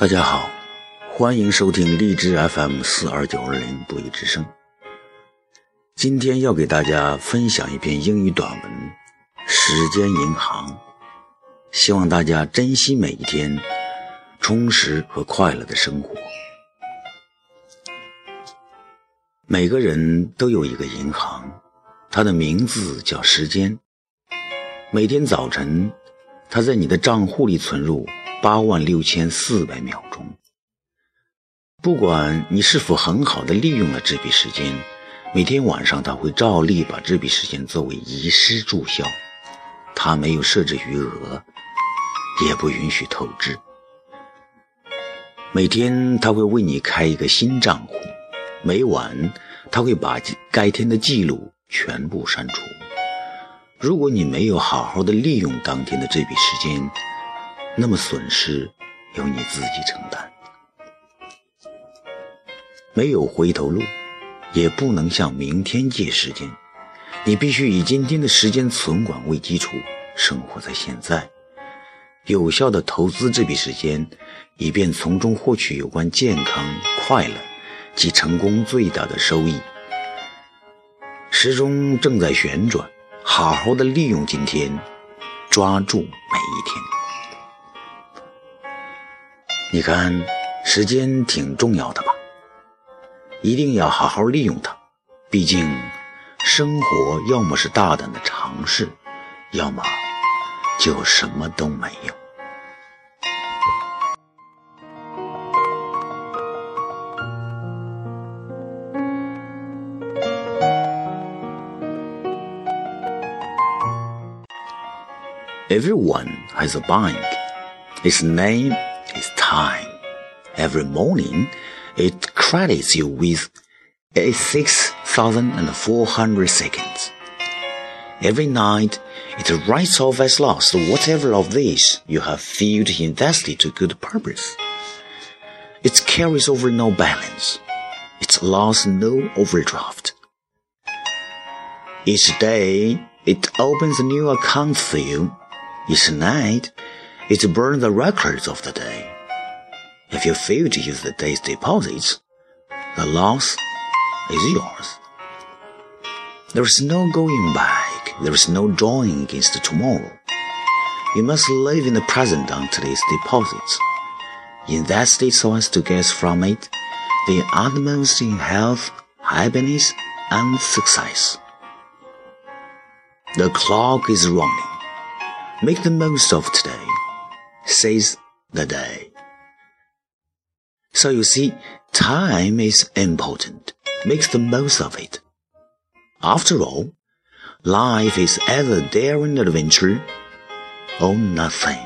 大家好，欢迎收听荔枝 FM 四二九二零不一之声。今天要给大家分享一篇英语短文《时间银行》，希望大家珍惜每一天，充实和快乐的生活。每个人都有一个银行，它的名字叫时间。每天早晨，它在你的账户里存入。八万六千四百秒钟。不管你是否很好的利用了这笔时间，每天晚上他会照例把这笔时间作为遗失注销。他没有设置余额，也不允许透支。每天他会为你开一个新账户，每晚他会把该天的记录全部删除。如果你没有好好的利用当天的这笔时间，那么损失由你自己承担，没有回头路，也不能向明天借时间。你必须以今天的时间存管为基础，生活在现在，有效的投资这笔时间，以便从中获取有关健康、快乐及成功最大的收益。时钟正在旋转，好好的利用今天，抓住每一天。你看，时间挺重要的吧？一定要好好利用它。毕竟，生活要么是大胆的尝试，要么就什么都没有。Everyone has a bank. Its name. is time. Every morning, it credits you with 6,400 seconds. Every night, it writes off as lost whatever of these you have filled invested to good purpose. It carries over no balance. It allows no overdraft. Each day, it opens a new account for you. Each night, it burns the records of the day. If you fail to use the day's deposits, the loss is yours. There is no going back. There is no drawing against tomorrow. You must live in the present on today's deposits. Invest it so as to get from it the utmost in health, happiness, and success. The clock is running. Make the most of today says the day. So you see, time is important. Make the most of it. After all, life is either daring adventure or nothing.